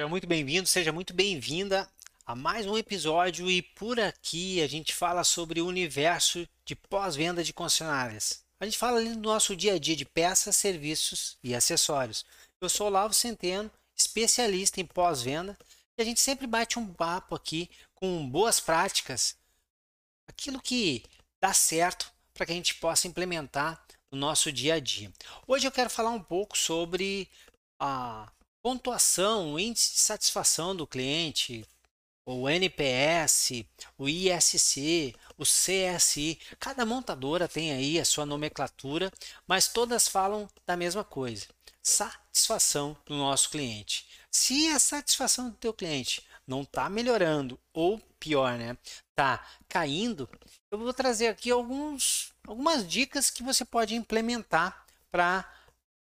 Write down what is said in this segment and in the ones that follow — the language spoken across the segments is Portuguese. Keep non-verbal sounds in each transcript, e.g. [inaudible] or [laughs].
Seja muito bem-vindo, seja muito bem-vinda a mais um episódio e por aqui a gente fala sobre o universo de pós-venda de concessionárias. A gente fala ali do nosso dia a dia de peças, serviços e acessórios. Eu sou o Lavo Centeno, especialista em pós-venda, e a gente sempre bate um papo aqui com boas práticas, aquilo que dá certo para que a gente possa implementar no nosso dia a dia. Hoje eu quero falar um pouco sobre a pontuação, o índice de satisfação do cliente, o NPS, o ISC, o CSI. Cada montadora tem aí a sua nomenclatura, mas todas falam da mesma coisa: satisfação do nosso cliente. Se a satisfação do teu cliente não está melhorando ou pior, né, está caindo, eu vou trazer aqui alguns, algumas dicas que você pode implementar para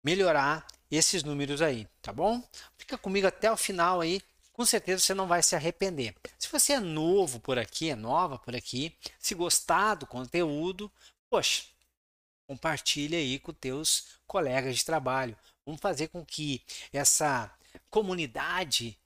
melhorar esses números aí, tá bom? Fica comigo até o final aí, com certeza você não vai se arrepender. Se você é novo por aqui, é nova por aqui, se gostar do conteúdo, poxa, compartilha aí com teus colegas de trabalho. Vamos fazer com que essa comunidade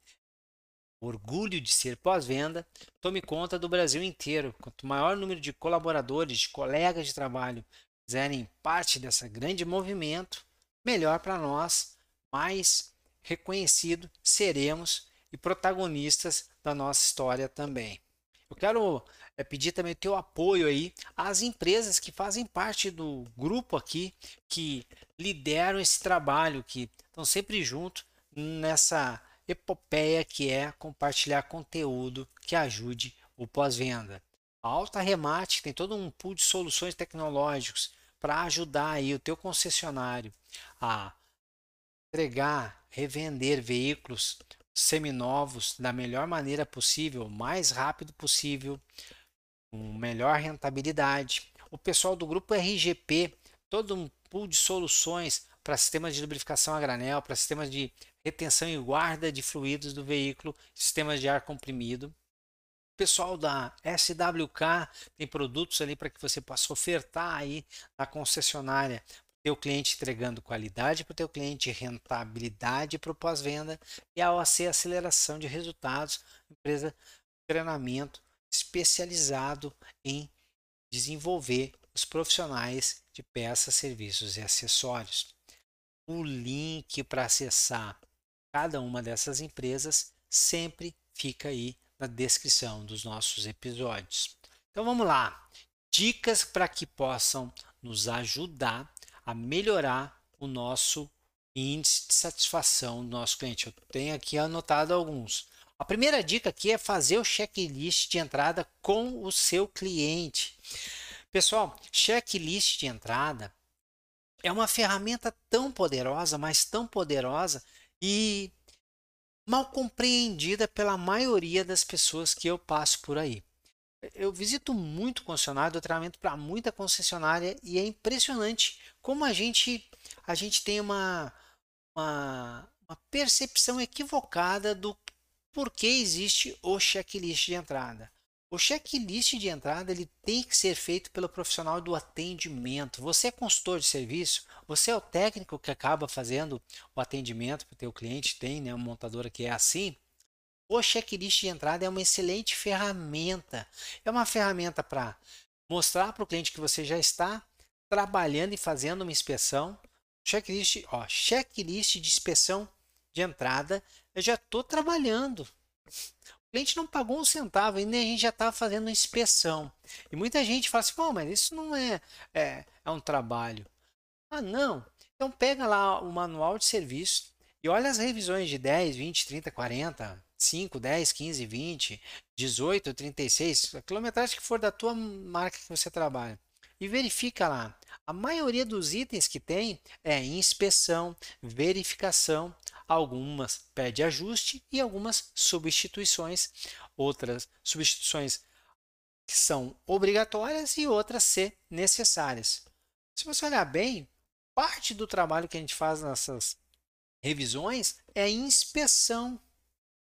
orgulho de ser pós-venda, tome conta do Brasil inteiro. Quanto maior número de colaboradores, de colegas de trabalho fizerem parte desse grande movimento, melhor para nós, mais reconhecido seremos e protagonistas da nossa história também. Eu quero é, pedir também o teu apoio aí às empresas que fazem parte do grupo aqui, que lideram esse trabalho, que estão sempre junto nessa epopeia que é compartilhar conteúdo que ajude o pós-venda. A Alta Remate tem todo um pool de soluções tecnológicas para ajudar aí o teu concessionário a entregar, revender veículos seminovos da melhor maneira possível, mais rápido possível, com melhor rentabilidade. O pessoal do grupo RGP, todo um pool de soluções para sistemas de lubrificação a granel, para sistemas de retenção e guarda de fluidos do veículo, sistemas de ar comprimido. O pessoal da SWK tem produtos ali para que você possa ofertar aí na concessionária teu cliente entregando qualidade para o teu cliente, rentabilidade para o pós-venda e a OAC aceleração de resultados, empresa treinamento especializado em desenvolver os profissionais de peças, serviços e acessórios. O link para acessar cada uma dessas empresas sempre fica aí na descrição dos nossos episódios. Então vamos lá. Dicas para que possam nos ajudar a melhorar o nosso índice de satisfação do nosso cliente. Eu tenho aqui anotado alguns. A primeira dica aqui é fazer o checklist de entrada com o seu cliente. Pessoal, checklist de entrada é uma ferramenta tão poderosa, mas tão poderosa e mal compreendida pela maioria das pessoas que eu passo por aí. Eu visito muito concessionário, dou treinamento para muita concessionária e é impressionante como a gente a gente tem uma, uma, uma percepção equivocada do porquê existe o checklist de entrada. O checklist de entrada ele tem que ser feito pelo profissional do atendimento. Você é consultor de serviço, você é o técnico que acaba fazendo o atendimento para o teu cliente, tem né, uma montadora que é assim. O checklist de entrada é uma excelente ferramenta. É uma ferramenta para mostrar para o cliente que você já está trabalhando e fazendo uma inspeção. Checklist, ó, checklist de inspeção de entrada. Eu já estou trabalhando cliente não pagou um centavo, ainda a gente já estava fazendo inspeção. E muita gente fala assim, Pô, mas isso não é, é, é um trabalho. Ah, não. Então pega lá o manual de serviço e olha as revisões de 10, 20, 30, 40, 5, 10, 15, 20, 18, 36, a quilometragem que for da tua marca que você trabalha. E verifica lá. A maioria dos itens que tem é inspeção, verificação, algumas pede ajuste e algumas substituições, outras substituições que são obrigatórias e outras ser necessárias. Se você olhar bem, parte do trabalho que a gente faz nessas revisões é inspeção,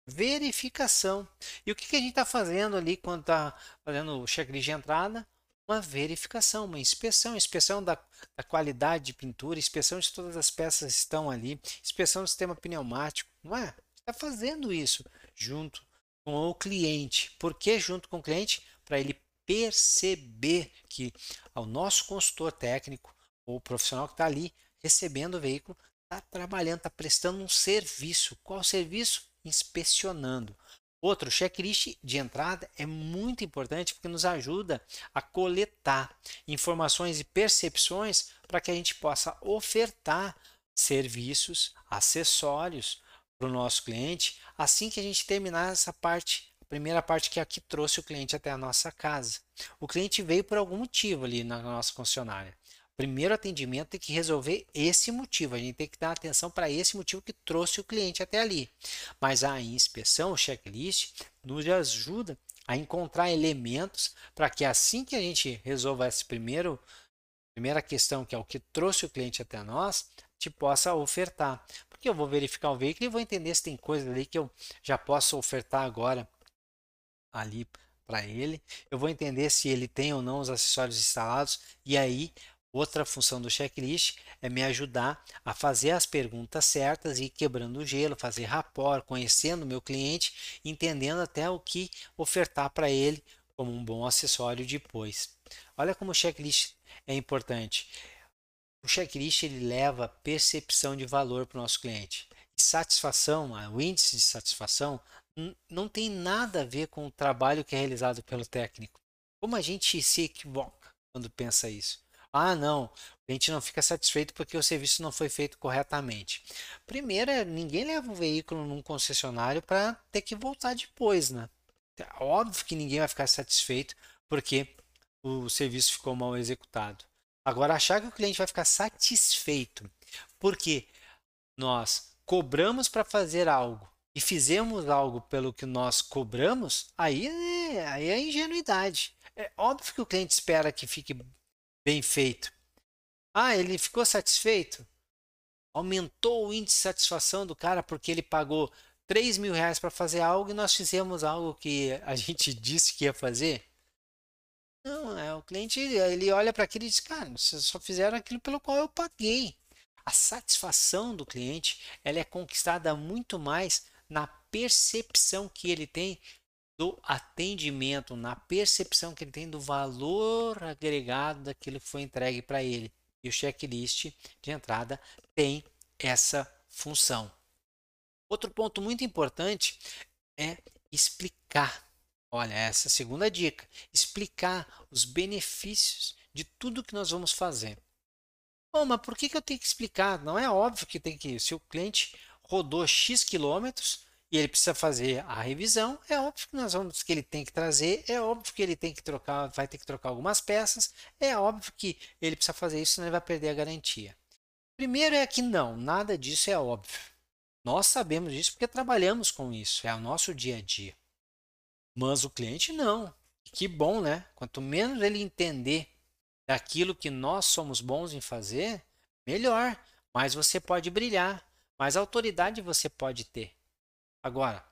verificação. E o que, a gente está fazendo ali quando está fazendo o checklist de entrada? uma verificação, uma inspeção, inspeção da, da, qualidade de pintura, inspeção de todas as peças que estão ali, inspeção do sistema pneumático, não é? Está fazendo isso junto com o cliente. Por que junto com o cliente? Para ele perceber que o nosso consultor técnico ou profissional que está ali recebendo o veículo está trabalhando, está prestando um serviço. Qual serviço? Inspecionando. Outro checklist de entrada é muito importante porque nos ajuda a coletar informações e percepções para que a gente possa ofertar serviços, acessórios para o nosso cliente assim que a gente terminar essa parte, a primeira parte que é a que trouxe o cliente até a nossa casa. O cliente veio por algum motivo ali na nossa concessionária primeiro atendimento tem que resolver esse motivo. A gente tem que dar atenção para esse motivo que trouxe o cliente até ali. Mas a inspeção, o checklist, nos ajuda a encontrar elementos para que assim que a gente resolva essa primeiro, primeira questão, que é o que trouxe o cliente até nós, te possa ofertar. Porque eu vou verificar o veículo e vou entender se tem coisa ali que eu já posso ofertar agora ali para ele. Eu vou entender se ele tem ou não os acessórios instalados e aí Outra função do checklist é me ajudar a fazer as perguntas certas e quebrando o gelo, fazer rapport, conhecendo o meu cliente, entendendo até o que ofertar para ele como um bom acessório depois. Olha como o checklist é importante. O checklist ele leva percepção de valor para o nosso cliente. E satisfação, o índice de satisfação, não tem nada a ver com o trabalho que é realizado pelo técnico. Como a gente se equivoca quando pensa isso? Ah, não, o cliente não fica satisfeito porque o serviço não foi feito corretamente. Primeiro, é, ninguém leva o veículo num concessionário para ter que voltar depois, né? É óbvio que ninguém vai ficar satisfeito porque o serviço ficou mal executado. Agora, achar que o cliente vai ficar satisfeito porque nós cobramos para fazer algo e fizemos algo pelo que nós cobramos, aí é, aí é ingenuidade. É óbvio que o cliente espera que fique bem feito. Ah, ele ficou satisfeito? Aumentou o índice de satisfação do cara porque ele pagou 3 mil reais para fazer algo e nós fizemos algo que a [laughs] gente disse que ia fazer? Não, é o cliente ele olha para aquilo e diz, cara, vocês só fizeram aquilo pelo qual eu paguei. A satisfação do cliente ela é conquistada muito mais na percepção que ele tem do atendimento, na percepção que ele tem do valor agregado daquilo que foi entregue para ele. E o checklist de entrada tem essa função. Outro ponto muito importante é explicar. Olha, essa é segunda dica: explicar os benefícios de tudo que nós vamos fazer. Bom, mas por que, que eu tenho que explicar? Não é óbvio que tem que. Se o cliente rodou X quilômetros, e ele precisa fazer a revisão, é óbvio que nós vamos que ele tem que trazer, é óbvio que ele tem que trocar, vai ter que trocar algumas peças, é óbvio que ele precisa fazer isso, senão ele vai perder a garantia. Primeiro é que não, nada disso é óbvio. Nós sabemos disso porque trabalhamos com isso, é o nosso dia a dia. Mas o cliente não. Que bom, né? Quanto menos ele entender daquilo que nós somos bons em fazer, melhor. Mais você pode brilhar, mais autoridade você pode ter. Agora,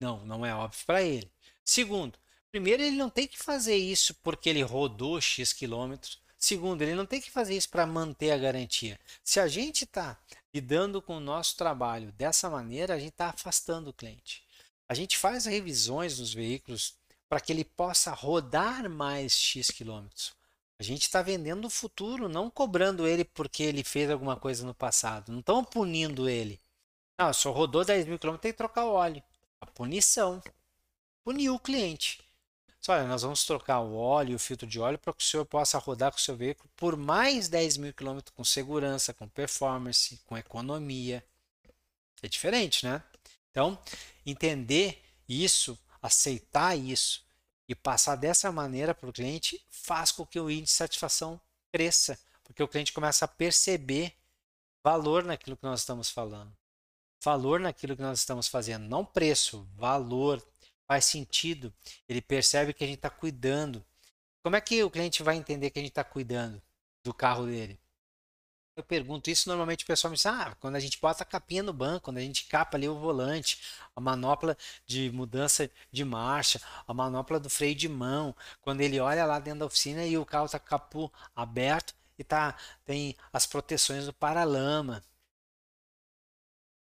não, não é óbvio para ele. Segundo, primeiro, ele não tem que fazer isso porque ele rodou X quilômetros. Segundo, ele não tem que fazer isso para manter a garantia. Se a gente está lidando com o nosso trabalho dessa maneira, a gente está afastando o cliente. A gente faz revisões nos veículos para que ele possa rodar mais X quilômetros. A gente está vendendo o futuro, não cobrando ele porque ele fez alguma coisa no passado. Não estão punindo ele. Não, só rodou 10 mil quilômetros, tem que trocar o óleo. A punição. Puniu o cliente. Só, olha, nós vamos trocar o óleo o filtro de óleo para que o senhor possa rodar com o seu veículo por mais 10 mil quilômetros com segurança, com performance, com economia. É diferente, né? Então, entender isso, aceitar isso e passar dessa maneira para o cliente faz com que o índice de satisfação cresça, porque o cliente começa a perceber valor naquilo que nós estamos falando valor naquilo que nós estamos fazendo, não preço, valor. Faz sentido. Ele percebe que a gente está cuidando. Como é que o cliente vai entender que a gente está cuidando do carro dele? Eu pergunto isso, normalmente o pessoal me diz, ah, quando a gente bota a capinha no banco, quando a gente capa ali o volante, a manopla de mudança de marcha, a manopla do freio de mão, quando ele olha lá dentro da oficina e o carro está capô aberto e tá, tem as proteções do paralama,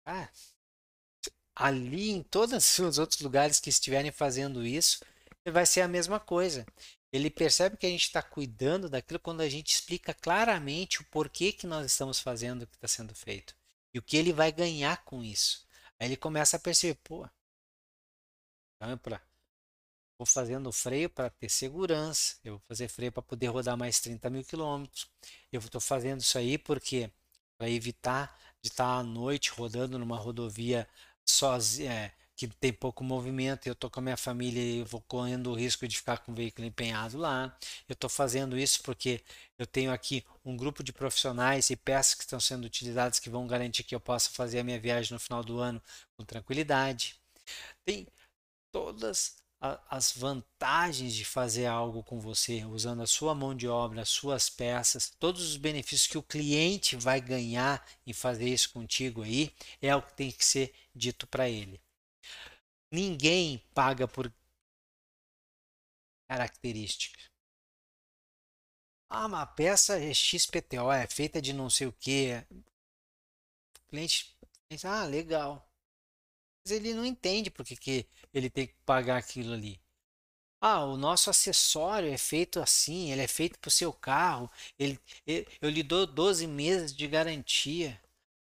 ah, ali em todos os outros lugares que estiverem fazendo isso, vai ser a mesma coisa. Ele percebe que a gente está cuidando daquilo quando a gente explica claramente o porquê que nós estamos fazendo o que está sendo feito e o que ele vai ganhar com isso. Aí ele começa a perceber, pô, vou fazendo freio para ter segurança, eu vou fazer freio para poder rodar mais 30 mil quilômetros, eu estou fazendo isso aí porque para evitar de estar à noite rodando numa rodovia sozinho, é, que tem pouco movimento, eu estou com a minha família e vou correndo o risco de ficar com o veículo empenhado lá. Eu estou fazendo isso porque eu tenho aqui um grupo de profissionais e peças que estão sendo utilizadas que vão garantir que eu possa fazer a minha viagem no final do ano com tranquilidade. Tem todas as vantagens de fazer algo com você, usando a sua mão de obra, as suas peças, todos os benefícios que o cliente vai ganhar em fazer isso contigo aí, é o que tem que ser dito para ele. Ninguém paga por característica. Ah, uma peça é XPTO, é feita de não sei o que. O cliente pensa, ah, legal. Mas ele não entende porque que ele tem que pagar aquilo ali. Ah, o nosso acessório é feito assim, ele é feito para o seu carro, ele, ele, eu lhe dou 12 meses de garantia.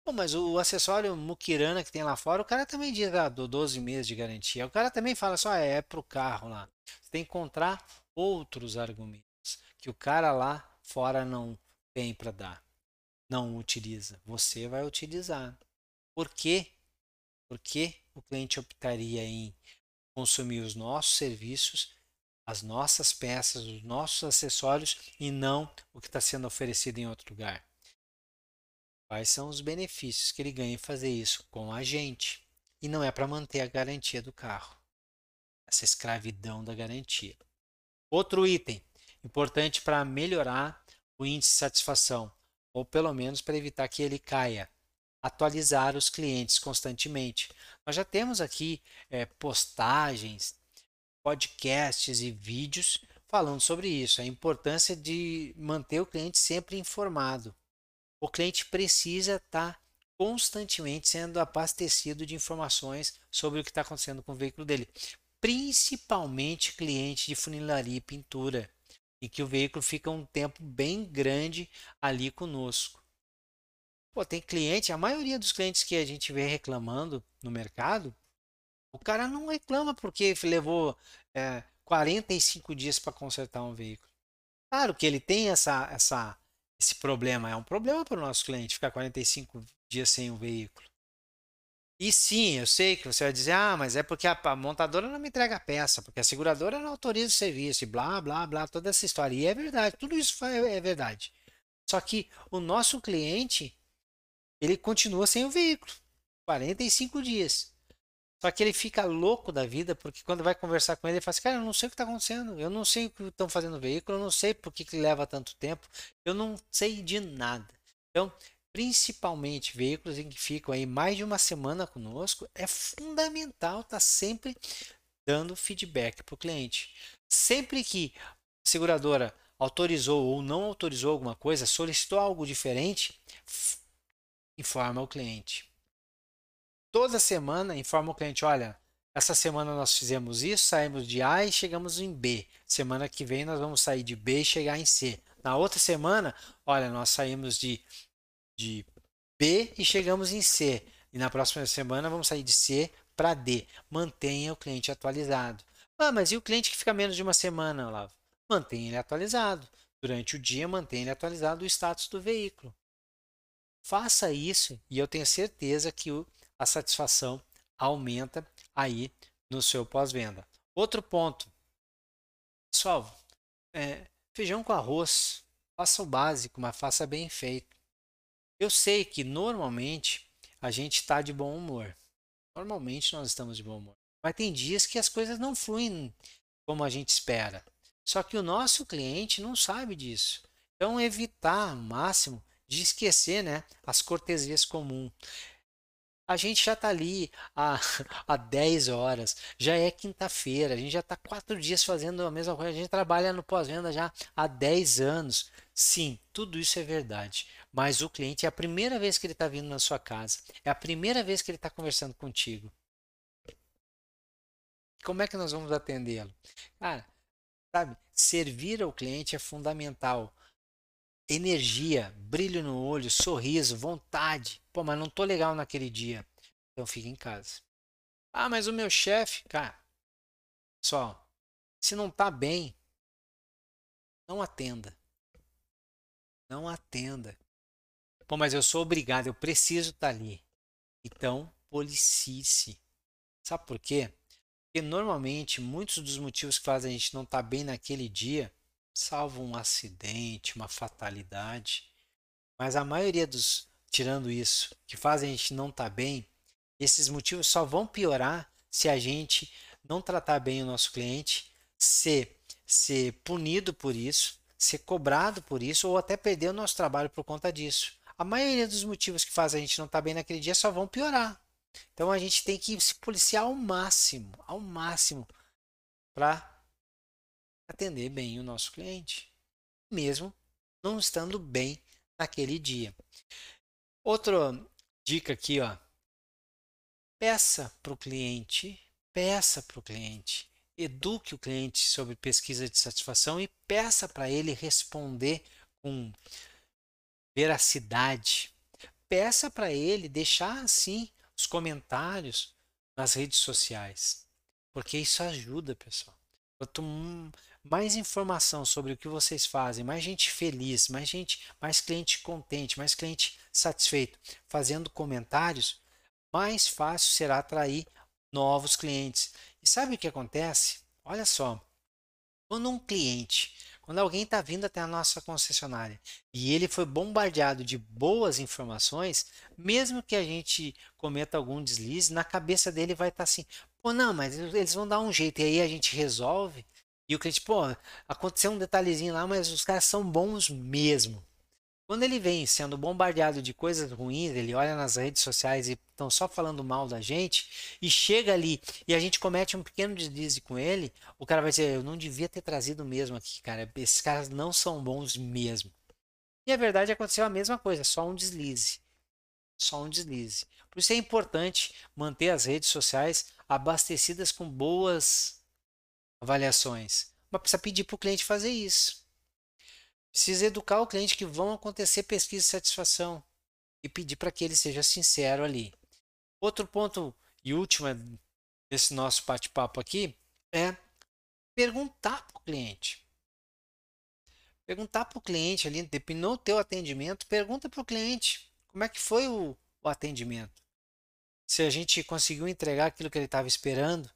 Pô, mas o acessório Mukirana que tem lá fora, o cara também diz, ah, dou 12 meses de garantia. O cara também fala só, é, é para o carro lá. Você tem que encontrar outros argumentos que o cara lá fora não tem para dar, não utiliza. Você vai utilizar. Por quê? Por que o cliente optaria em consumir os nossos serviços, as nossas peças, os nossos acessórios e não o que está sendo oferecido em outro lugar? Quais são os benefícios que ele ganha em fazer isso com a gente? E não é para manter a garantia do carro. Essa escravidão da garantia. Outro item importante para melhorar o índice de satisfação, ou pelo menos para evitar que ele caia. Atualizar os clientes constantemente. Nós já temos aqui é, postagens, podcasts e vídeos falando sobre isso, a importância de manter o cliente sempre informado o cliente precisa estar tá constantemente sendo abastecido de informações sobre o que está acontecendo com o veículo dele, principalmente cliente de funilaria e pintura, em que o veículo fica um tempo bem grande ali conosco. Pô, tem cliente, a maioria dos clientes que a gente vê reclamando no mercado, o cara não reclama porque levou é, 45 dias para consertar um veículo. Claro que ele tem essa, essa esse problema. É um problema para o nosso cliente ficar 45 dias sem o veículo. E sim, eu sei que você vai dizer, ah, mas é porque a montadora não me entrega a peça, porque a seguradora não autoriza o serviço, e blá, blá, blá, toda essa história. E é verdade, tudo isso é verdade. Só que o nosso cliente, ele continua sem o veículo. 45 dias. Só que ele fica louco da vida, porque quando vai conversar com ele, ele fala assim, cara, eu não sei o que está acontecendo, eu não sei o que estão fazendo no veículo, eu não sei por que, que leva tanto tempo, eu não sei de nada. Então, principalmente veículos em que ficam aí mais de uma semana conosco, é fundamental estar tá sempre dando feedback para o cliente. Sempre que a seguradora autorizou ou não autorizou alguma coisa, solicitou algo diferente, informa o cliente toda semana informa o cliente, olha, essa semana nós fizemos isso, saímos de A e chegamos em B. Semana que vem nós vamos sair de B e chegar em C. Na outra semana, olha, nós saímos de, de B e chegamos em C. E na próxima semana vamos sair de C para D. Mantenha o cliente atualizado. Ah, mas e o cliente que fica menos de uma semana, Olavo? Mantenha ele atualizado. Durante o dia, mantenha ele atualizado o status do veículo. Faça isso e eu tenho certeza que a satisfação aumenta aí no seu pós-venda. Outro ponto, pessoal, é, feijão com arroz, faça o básico, mas faça bem feito. Eu sei que normalmente a gente está de bom humor. Normalmente nós estamos de bom humor. Mas tem dias que as coisas não fluem como a gente espera. Só que o nosso cliente não sabe disso. Então, evitar ao máximo de esquecer né, as cortesias comuns. A gente já está ali há, [laughs] há 10 horas, já é quinta-feira, a gente já está quatro dias fazendo a mesma coisa, a gente trabalha no pós-venda já há 10 anos. Sim, tudo isso é verdade, mas o cliente é a primeira vez que ele está vindo na sua casa, é a primeira vez que ele está conversando contigo. como é que nós vamos atendê-lo? Cara, sabe, servir ao cliente é fundamental. Energia, brilho no olho, sorriso, vontade. Pô, mas não tô legal naquele dia. Então fica em casa. Ah, mas o meu chefe, cara, só, se não tá bem, não atenda. Não atenda. Pô, mas eu sou obrigado, eu preciso estar tá ali. Então, policie-se. Sabe por quê? Porque normalmente muitos dos motivos que fazem a gente não estar tá bem naquele dia, salvo um acidente, uma fatalidade, mas a maioria dos, tirando isso, que fazem a gente não estar tá bem, esses motivos só vão piorar se a gente não tratar bem o nosso cliente, ser, ser punido por isso, ser cobrado por isso ou até perder o nosso trabalho por conta disso. A maioria dos motivos que fazem a gente não estar bem naquele dia só vão piorar. Então a gente tem que se policiar ao máximo, ao máximo, para atender bem o nosso cliente, mesmo não estando bem naquele dia. Outra dica aqui, ó. Peça para o cliente, peça para o cliente, eduque o cliente sobre pesquisa de satisfação e peça para ele responder com veracidade. Peça para ele deixar assim os comentários nas redes sociais, porque isso ajuda, pessoal. Quanto mais informação sobre o que vocês fazem, mais gente feliz, mais gente, mais cliente contente, mais cliente satisfeito, fazendo comentários, mais fácil será atrair novos clientes. E sabe o que acontece? Olha só, quando um cliente quando alguém está vindo até a nossa concessionária e ele foi bombardeado de boas informações, mesmo que a gente cometa algum deslize, na cabeça dele vai estar tá assim: pô, não, mas eles vão dar um jeito. E aí a gente resolve. E o cliente, pô, aconteceu um detalhezinho lá, mas os caras são bons mesmo. Quando ele vem sendo bombardeado de coisas ruins, ele olha nas redes sociais e estão só falando mal da gente, e chega ali e a gente comete um pequeno deslize com ele, o cara vai dizer: Eu não devia ter trazido mesmo aqui, cara. Esses caras não são bons mesmo. E a verdade aconteceu a mesma coisa, só um deslize. Só um deslize. Por isso é importante manter as redes sociais abastecidas com boas avaliações. Mas precisa pedir para o cliente fazer isso. Precisa educar o cliente que vão acontecer pesquisa de satisfação e pedir para que ele seja sincero ali. Outro ponto e último desse nosso bate-papo aqui é perguntar para o cliente. Perguntar para o cliente ali, dependendo do teu atendimento, pergunta para o cliente como é que foi o, o atendimento. Se a gente conseguiu entregar aquilo que ele estava esperando,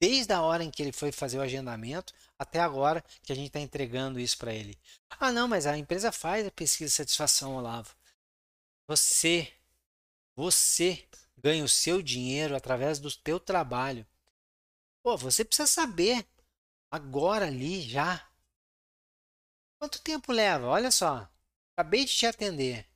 desde a hora em que ele foi fazer o agendamento até agora que a gente está entregando isso para ele. Ah, não, mas a empresa faz a pesquisa de satisfação, Olavo. Você, você ganha o seu dinheiro através do teu trabalho. Pô, você precisa saber agora ali já. Quanto tempo leva? Olha só, acabei de te atender.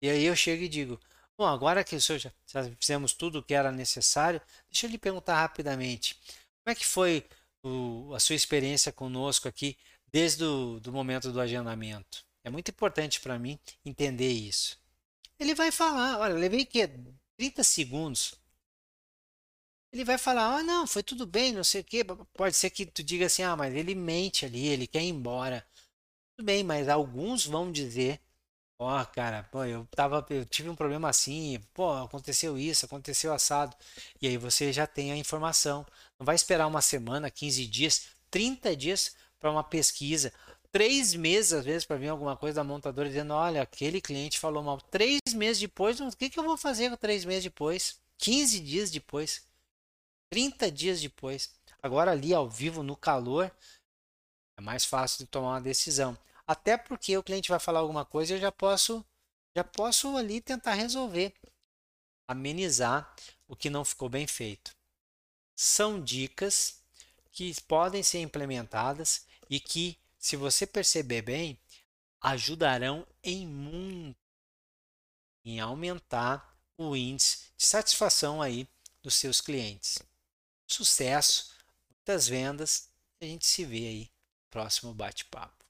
E aí eu chego e digo: Bom, agora que já, já fizemos tudo o que era necessário, deixa eu lhe perguntar rapidamente. Como é que foi o, a sua experiência conosco aqui desde o do momento do agendamento? É muito importante para mim entender isso. Ele vai falar, olha, levei que 30 segundos. Ele vai falar, ah, não, foi tudo bem, não sei o quê. Pode ser que tu diga assim, ah, mas ele mente ali, ele quer ir embora. Tudo bem, mas alguns vão dizer Ó, cara, pô, eu tava, eu tive um problema assim, pô, aconteceu isso, aconteceu assado. E aí você já tem a informação. Não vai esperar uma semana, 15 dias, 30 dias para uma pesquisa. Três meses, às vezes, para vir alguma coisa da montadora dizendo: olha, aquele cliente falou mal. Três meses depois, o que, que eu vou fazer com três meses depois? 15 dias depois? 30 dias depois? Agora, ali ao vivo, no calor, é mais fácil de tomar uma decisão. Até porque o cliente vai falar alguma coisa eu já posso, já posso ali tentar resolver, amenizar o que não ficou bem feito. São dicas que podem ser implementadas e que, se você perceber bem, ajudarão em muito em aumentar o índice de satisfação aí dos seus clientes. Sucesso, muitas vendas, a gente se vê aí no próximo bate-papo.